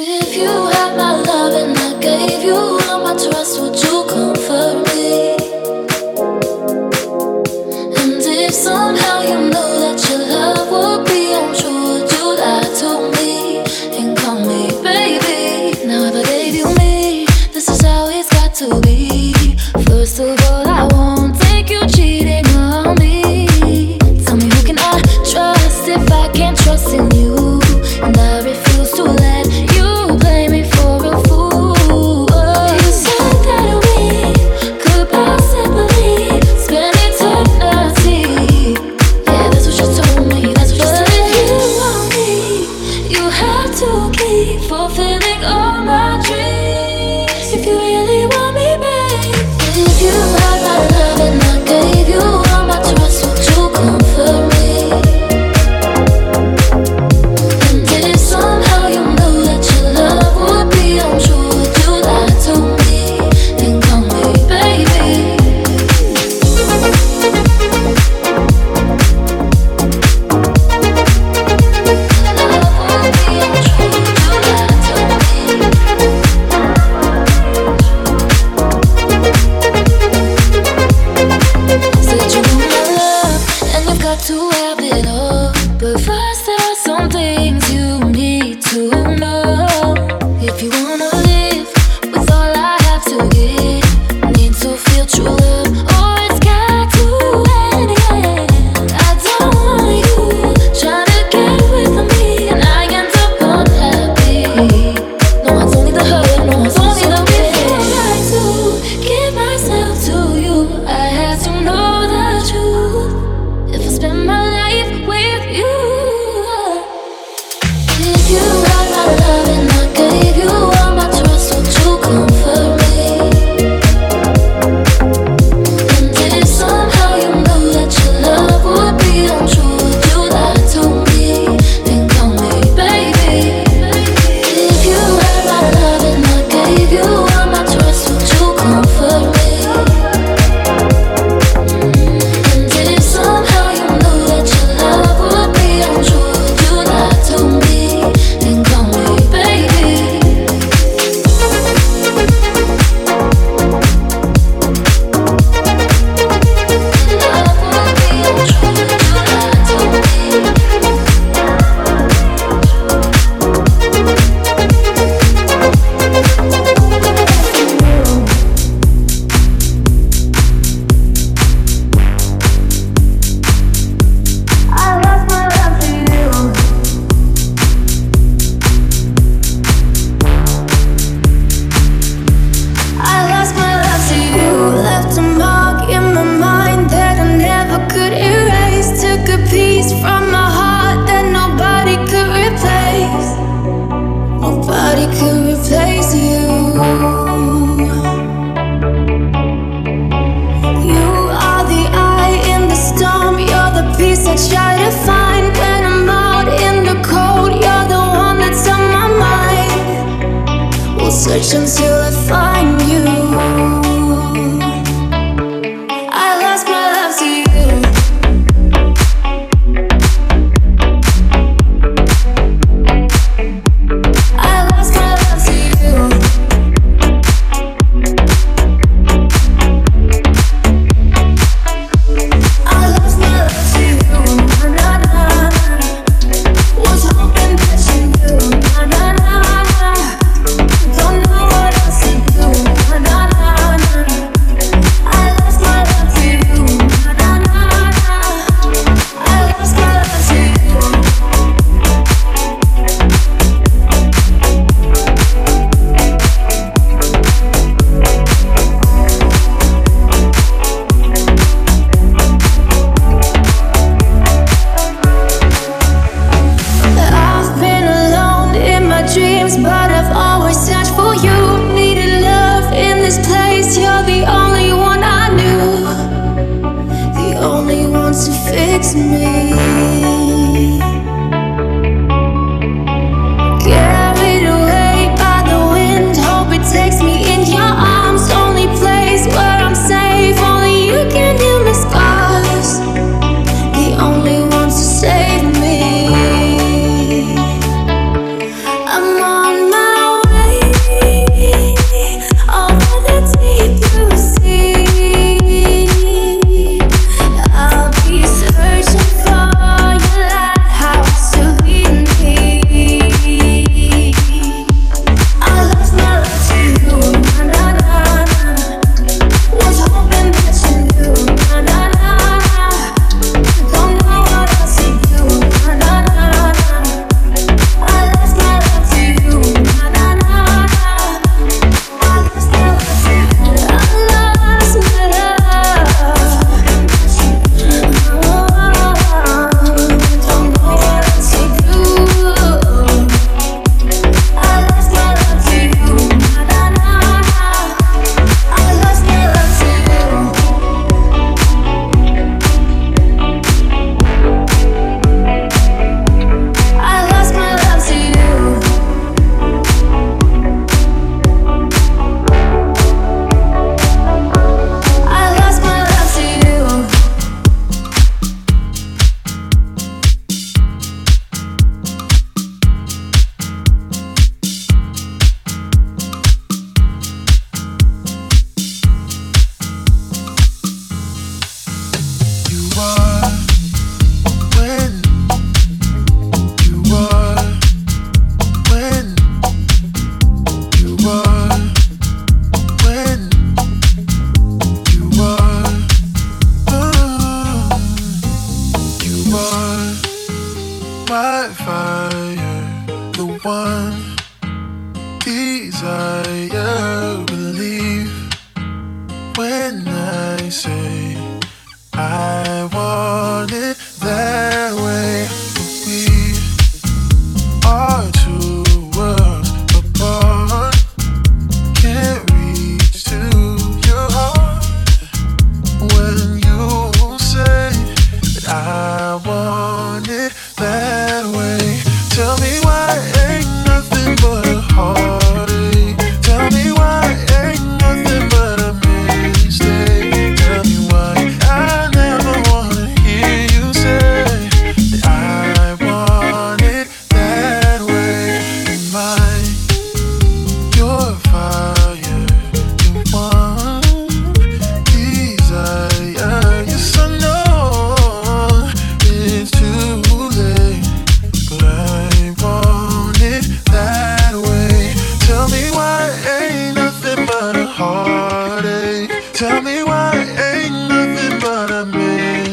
If you had my love and I gave you all my trust, would you comfort me?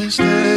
Stay.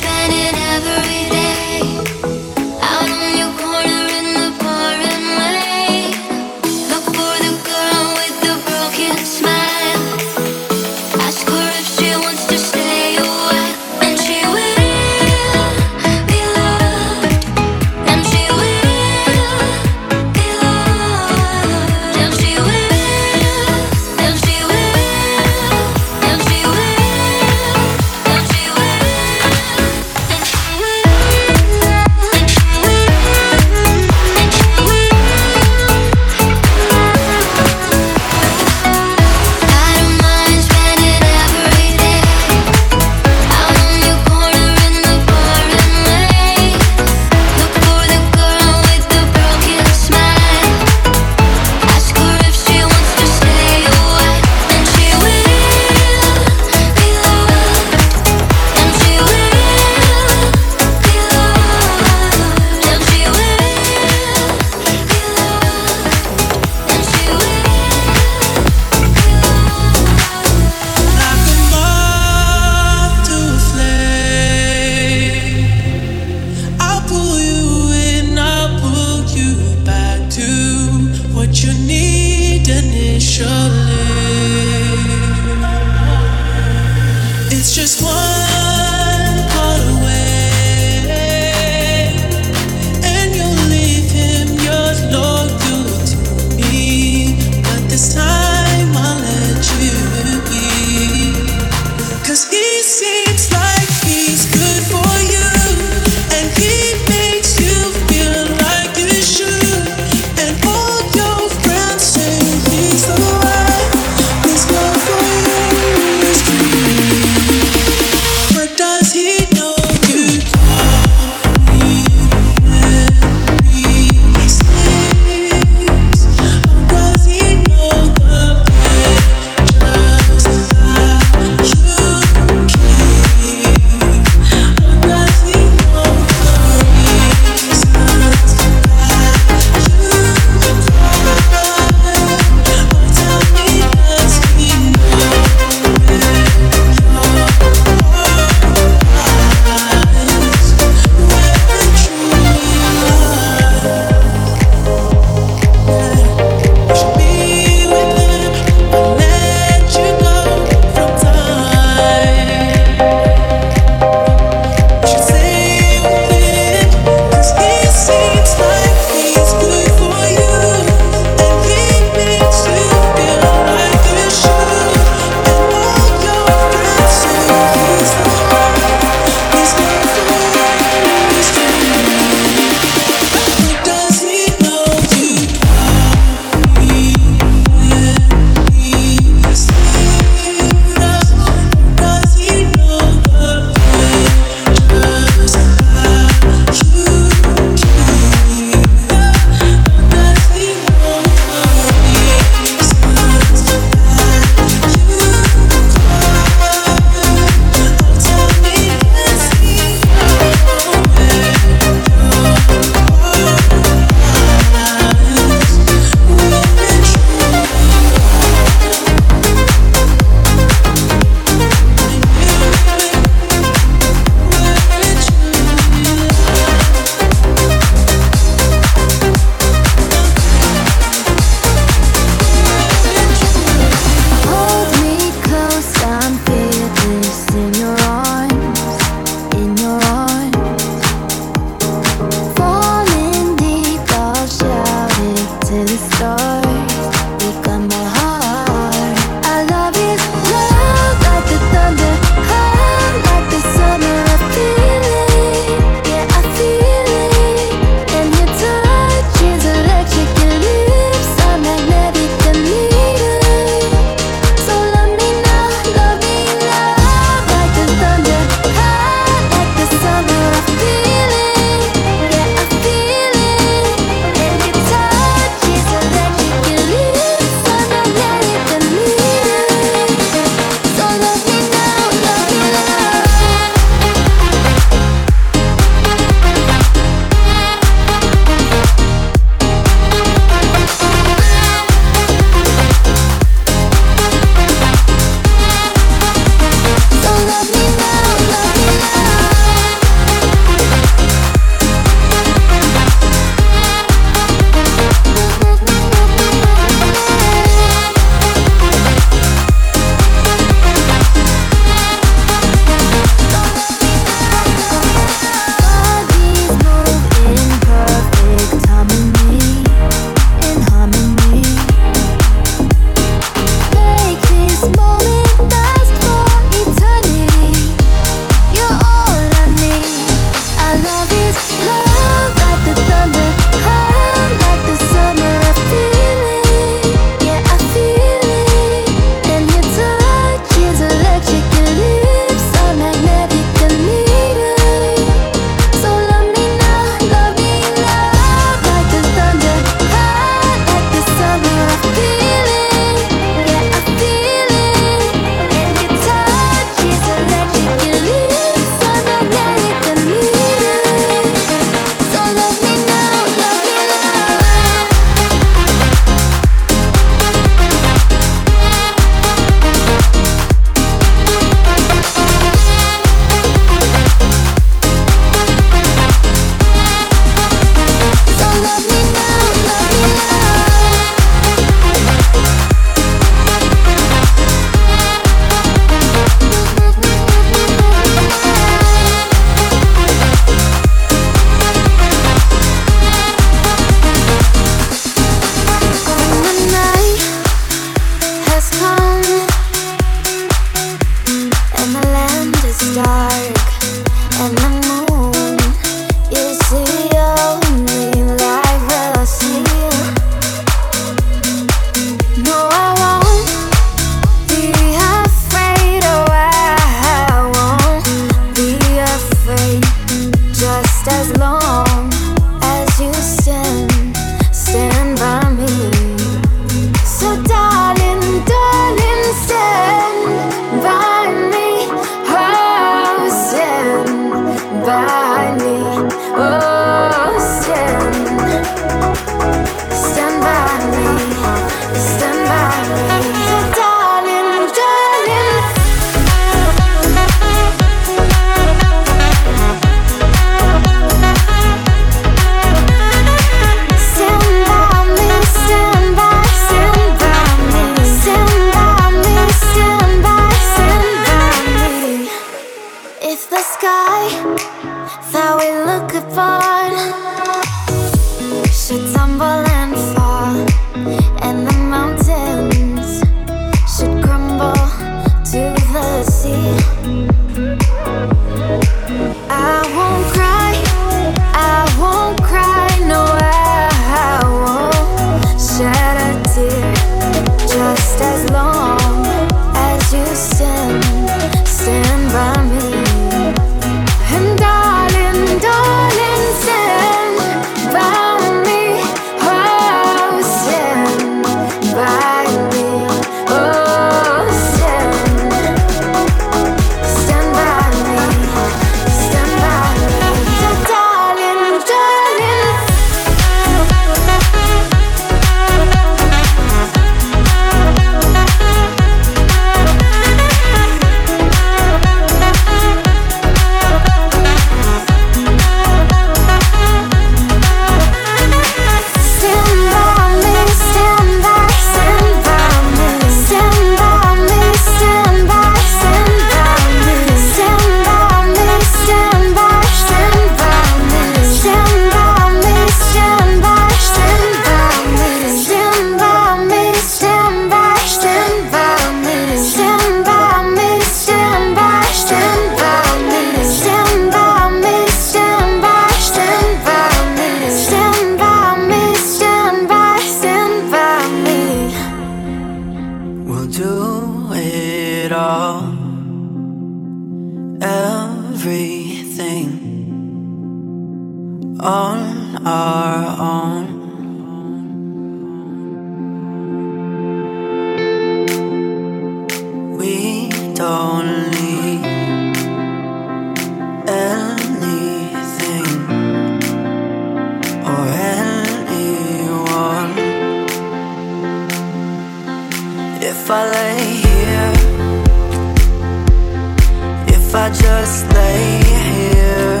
I just lay here?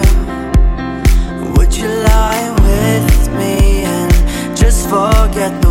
Would you lie with me and just forget the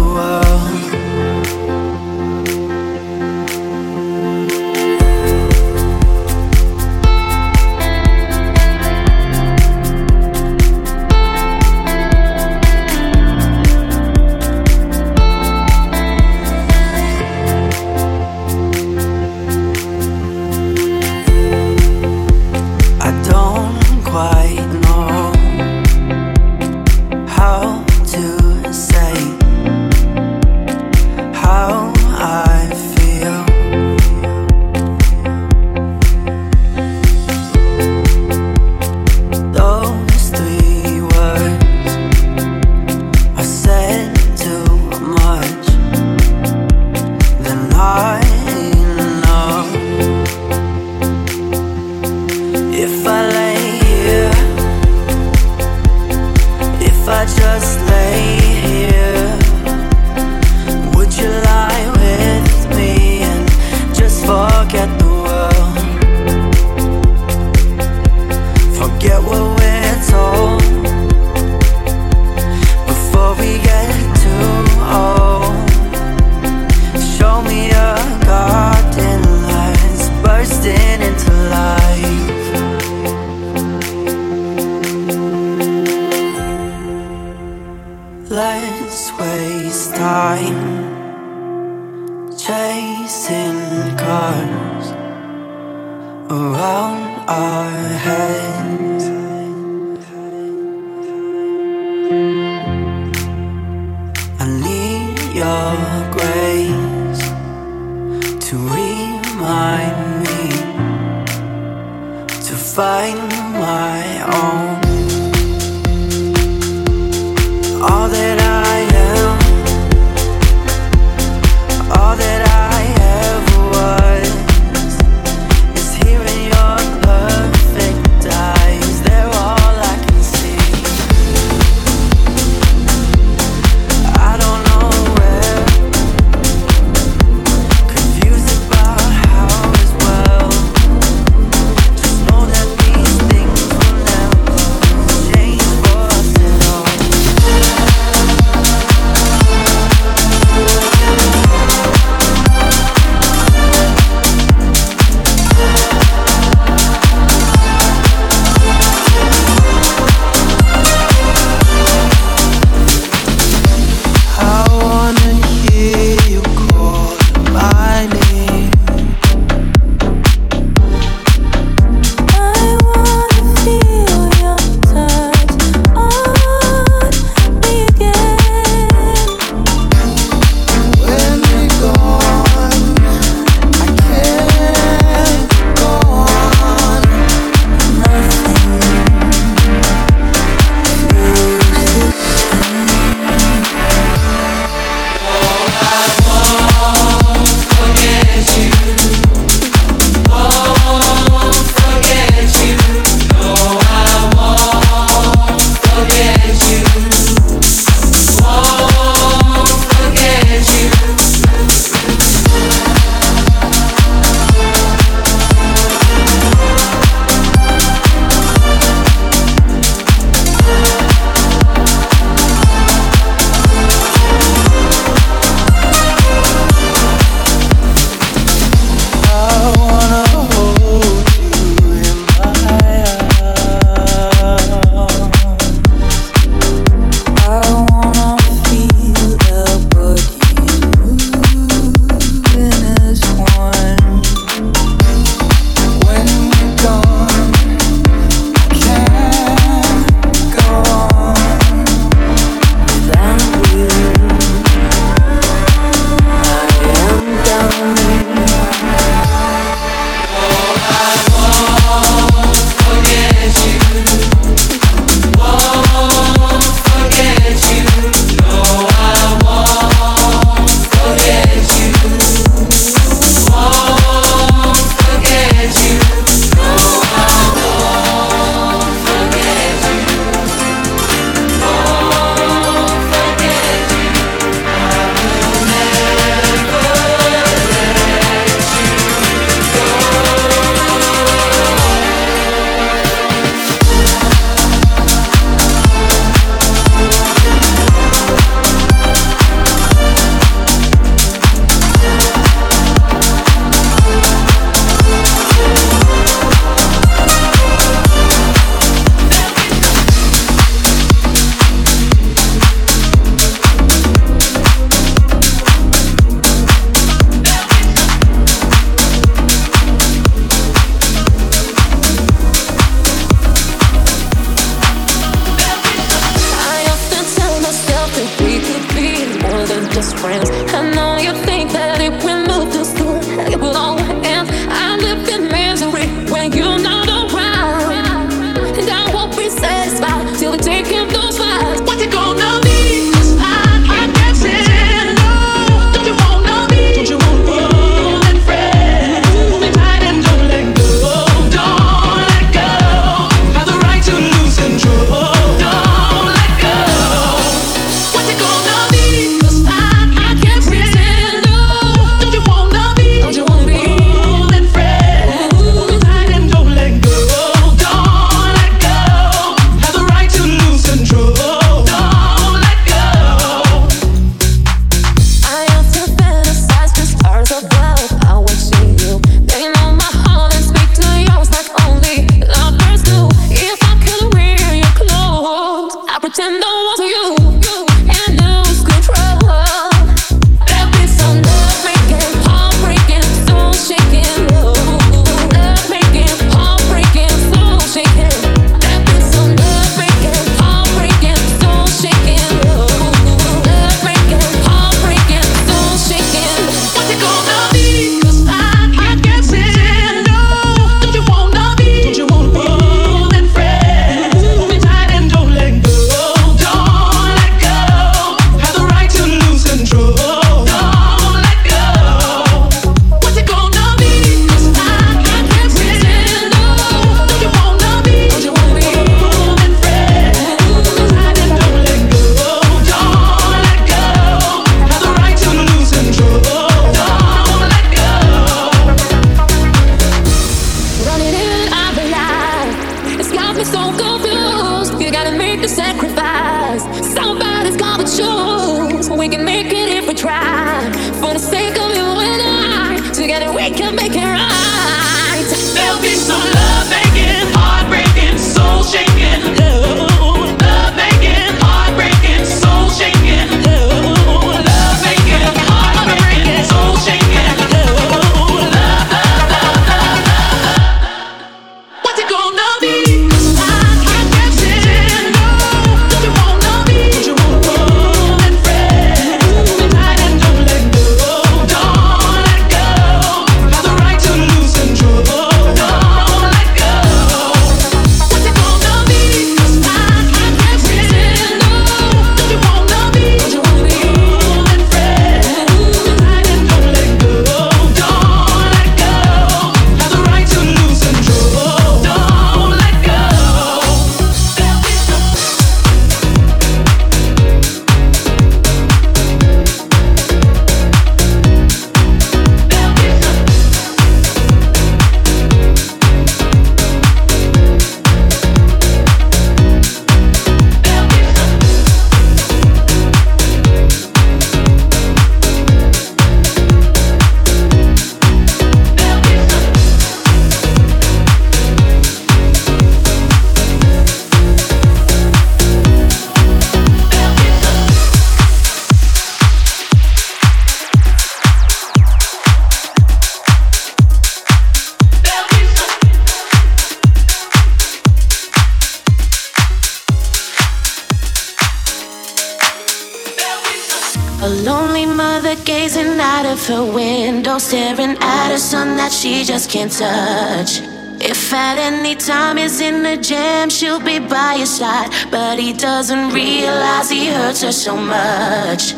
can't touch. If at any time he's in the jam, she'll be by his side. But he doesn't realize he hurts her so much.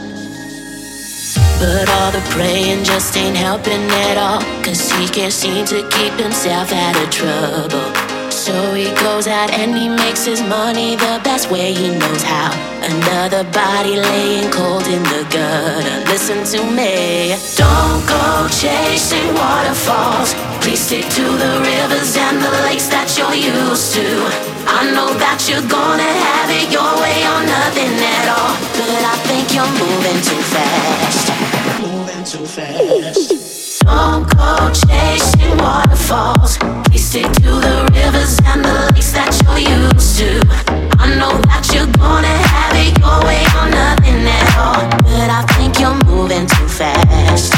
But all the praying just ain't helping at all. Cause he can't seem to keep himself out of trouble. So he goes out and he makes his money the best way he knows how. Another body laying cold in the gutter. Listen to me. Don't go chasing waterfalls. Please stick to the rivers and the lakes that you're used to. I know that you're gonna have it your way or nothing at all. But I think you're moving too fast. Moving too fast. Don't go chasing waterfalls. Please stick to the rivers and the lakes that you're used to. I know that you're gonna have it your way or nothing at all. But I think you're moving too fast.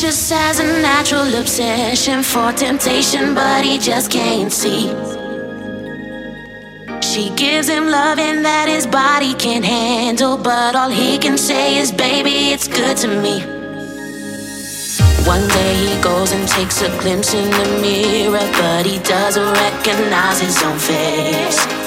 Just has a natural obsession for temptation, but he just can't see. She gives him loving that his body can't handle, but all he can say is, Baby, it's good to me. One day he goes and takes a glimpse in the mirror, but he doesn't recognize his own face.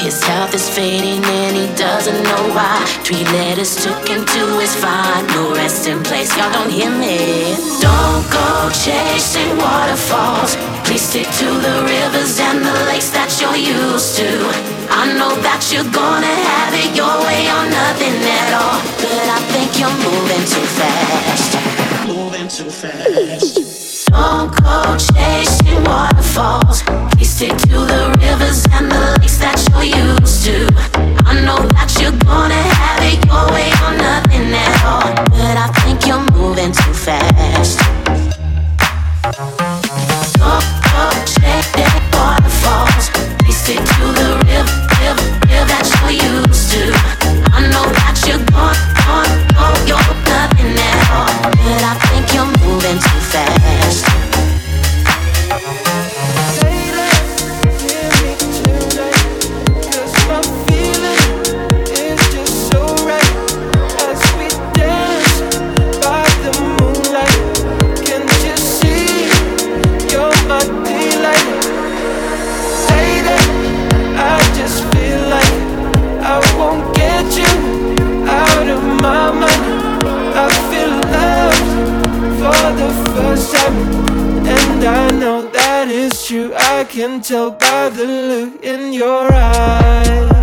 His health is fading and he doesn't know why. Three letters took him to his final resting place. Y'all don't hear me. Don't go chasing waterfalls. Please stick to the rivers and the lakes that you're used to. I know that you're gonna have it your way or nothing at all. But I think you're moving too fast. Moving too fast. Don't go chasing waterfalls. Please stick to the rivers and the lakes that you're used to. I know that you're gonna have it your way or nothing at all. But I think you're moving too fast. Chasing waterfalls. Stick to the river, river, river that you're used to. I know that you're gonna, gonna, And I know that is true. I can tell by the look in your eyes.